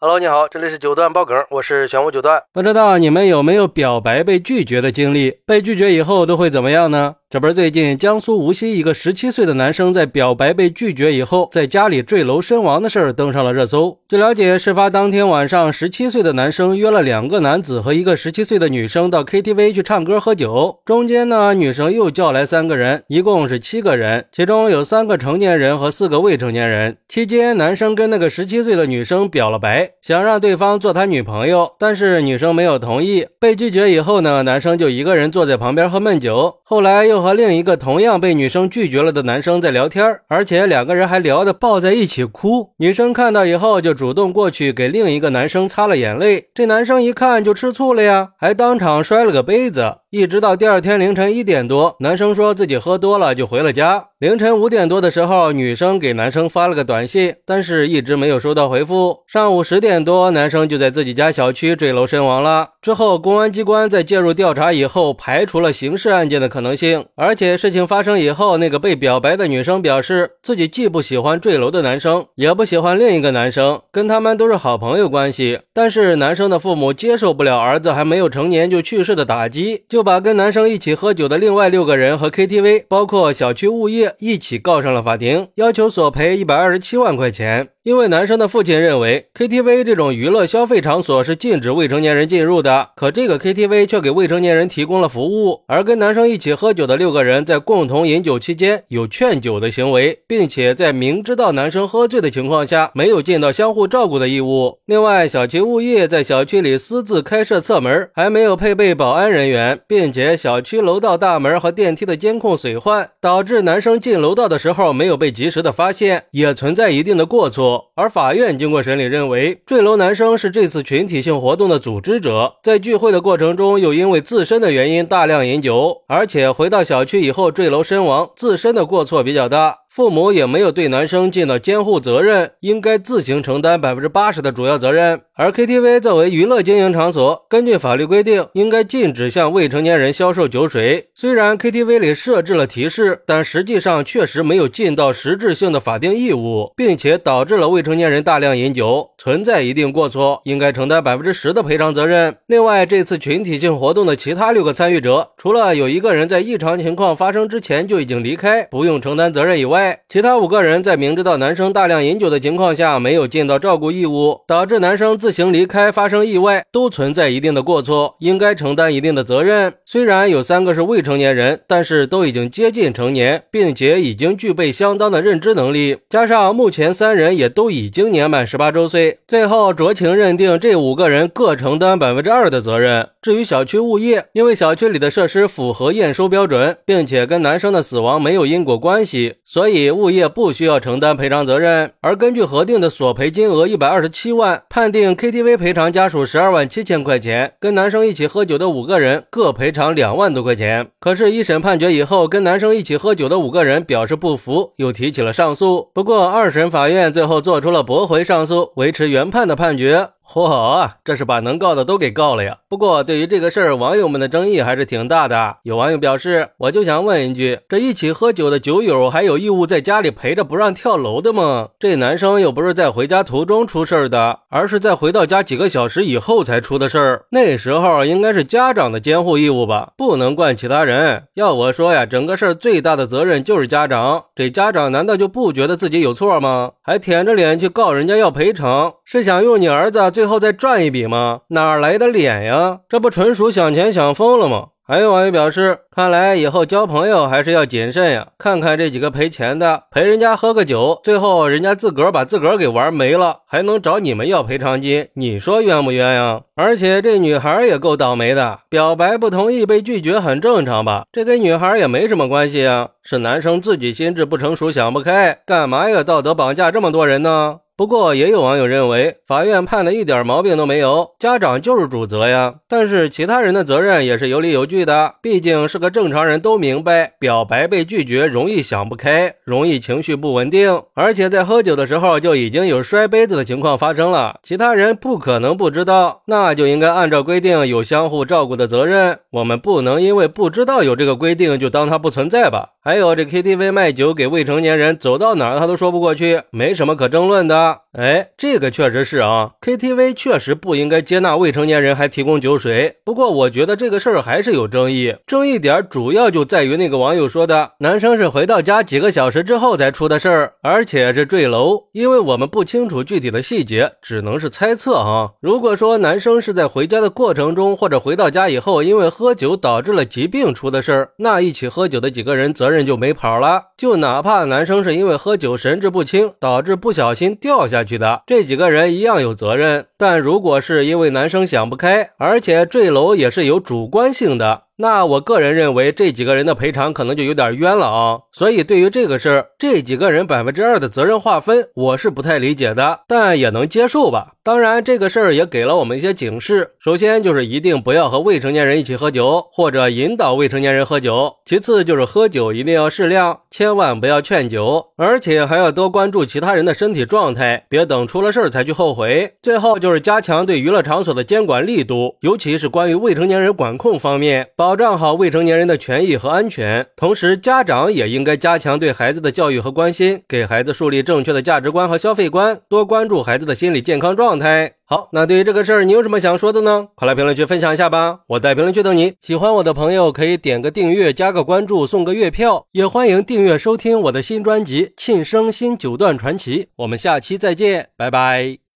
Hello，你好，这里是九段爆梗，我是玄武九段。不知道你们有没有表白被拒绝的经历？被拒绝以后都会怎么样呢？这不是最近江苏无锡一个十七岁的男生在表白被拒绝以后，在家里坠楼身亡的事儿登上了热搜。据了解，事发当天晚上，十七岁的男生约了两个男子和一个十七岁的女生到 KTV 去唱歌喝酒。中间呢，女生又叫来三个人，一共是七个人，其中有三个成年人和四个未成年人。期间，男生跟那个十七岁的女生表了白，想让对方做他女朋友，但是女生没有同意。被拒绝以后呢，男生就一个人坐在旁边喝闷酒。后来又和另一个同样被女生拒绝了的男生在聊天，而且两个人还聊得抱在一起哭。女生看到以后就主动过去给另一个男生擦了眼泪，这男生一看就吃醋了呀，还当场摔了个杯子。一直到第二天凌晨一点多，男生说自己喝多了就回了家。凌晨五点多的时候，女生给男生发了个短信，但是一直没有收到回复。上午十点多，男生就在自己家小区坠楼身亡了。之后，公安机关在介入调查以后，排除了刑事案件的可能性。而且事情发生以后，那个被表白的女生表示，自己既不喜欢坠楼的男生，也不喜欢另一个男生，跟他们都是好朋友关系。但是男生的父母接受不了儿子还没有成年就去世的打击，就。就把跟男生一起喝酒的另外六个人和 KTV，包括小区物业一起告上了法庭，要求索赔一百二十七万块钱。因为男生的父亲认为 KTV 这种娱乐消费场所是禁止未成年人进入的，可这个 KTV 却给未成年人提供了服务。而跟男生一起喝酒的六个人在共同饮酒期间有劝酒的行为，并且在明知道男生喝醉的情况下没有尽到相互照顾的义务。另外，小区物业在小区里私自开设侧门，还没有配备保安人员，并且小区楼道大门和电梯的监控损坏，导致男生进楼道的时候没有被及时的发现，也存在一定的过错。而法院经过审理认为，坠楼男生是这次群体性活动的组织者，在聚会的过程中又因为自身的原因大量饮酒，而且回到小区以后坠楼身亡，自身的过错比较大。父母也没有对男生尽到监护责任，应该自行承担百分之八十的主要责任。而 KTV 作为娱乐经营场所，根据法律规定，应该禁止向未成年人销售酒水。虽然 KTV 里设置了提示，但实际上确实没有尽到实质性的法定义务，并且导致了未成年人大量饮酒，存在一定过错，应该承担百分之十的赔偿责任。另外，这次群体性活动的其他六个参与者，除了有一个人在异常情况发生之前就已经离开，不用承担责任以外，其他五个人在明知道男生大量饮酒的情况下，没有尽到照顾义务，导致男生自行离开发生意外，都存在一定的过错，应该承担一定的责任。虽然有三个是未成年人，但是都已经接近成年，并且已经具备相当的认知能力，加上目前三人也都已经年满十八周岁，最后酌情认定这五个人各承担百分之二的责任。至于小区物业，因为小区里的设施符合验收标准，并且跟男生的死亡没有因果关系，所以。以物业不需要承担赔偿责任，而根据核定的索赔金额一百二十七万，判定 KTV 赔偿家属十二万七千块钱，跟男生一起喝酒的五个人各赔偿两万多块钱。可是，一审判决以后，跟男生一起喝酒的五个人表示不服，又提起了上诉。不过，二审法院最后做出了驳回上诉、维持原判的判决。嚯，这是把能告的都给告了呀！不过对于这个事儿，网友们的争议还是挺大的。有网友表示：“我就想问一句，这一起喝酒的酒友还有义务在家里陪着不让跳楼的吗？这男生又不是在回家途中出事儿的，而是在回到家几个小时以后才出的事儿。那时候应该是家长的监护义务吧，不能怪其他人。要我说呀，整个事儿最大的责任就是家长。这家长难道就不觉得自己有错吗？还舔着脸去告人家要赔偿，是想用你儿子？”最后再赚一笔吗？哪来的脸呀？这不纯属想钱想疯了吗？还有网友表示，看来以后交朋友还是要谨慎呀。看看这几个赔钱的，陪人家喝个酒，最后人家自个儿把自个儿给玩没了，还能找你们要赔偿金？你说冤不冤呀？而且这女孩也够倒霉的，表白不同意被拒绝很正常吧？这跟女孩也没什么关系啊，是男生自己心智不成熟想不开，干嘛要道德绑架这么多人呢？不过，也有网友认为，法院判的一点毛病都没有，家长就是主责呀。但是其他人的责任也是有理有据的，毕竟是个正常人都明白，表白被拒绝容易想不开，容易情绪不稳定，而且在喝酒的时候就已经有摔杯子的情况发生了，其他人不可能不知道，那就应该按照规定有相互照顾的责任。我们不能因为不知道有这个规定就当它不存在吧。还有这 KTV 卖酒给未成年人，走到哪儿他都说不过去，没什么可争论的。哎，这个确实是啊，KTV 确实不应该接纳未成年人还提供酒水。不过我觉得这个事儿还是有争议，争议点主要就在于那个网友说的，男生是回到家几个小时之后才出的事儿，而且是坠楼，因为我们不清楚具体的细节，只能是猜测哈。如果说男生是在回家的过程中，或者回到家以后，因为喝酒导致了疾病出的事儿，那一起喝酒的几个人责任就没跑了。就哪怕男生是因为喝酒神志不清，导致不小心掉下去的，这几个人一样有责任。但如果是因为男生想不开，而且坠楼也是有主观性的。那我个人认为这几个人的赔偿可能就有点冤了啊，所以对于这个事儿，这几个人百分之二的责任划分，我是不太理解的，但也能接受吧。当然，这个事儿也给了我们一些警示。首先就是一定不要和未成年人一起喝酒，或者引导未成年人喝酒。其次就是喝酒一定要适量，千万不要劝酒，而且还要多关注其他人的身体状态，别等出了事儿才去后悔。最后就就是加强对娱乐场所的监管力度，尤其是关于未成年人管控方面，保障好未成年人的权益和安全。同时，家长也应该加强对孩子的教育和关心，给孩子树立正确的价值观和消费观，多关注孩子的心理健康状态。好，那对于这个事儿，你有什么想说的呢？快来评论区分享一下吧！我在评论区等你。喜欢我的朋友可以点个订阅，加个关注，送个月票。也欢迎订阅收听我的新专辑《庆生新九段传奇》。我们下期再见，拜拜。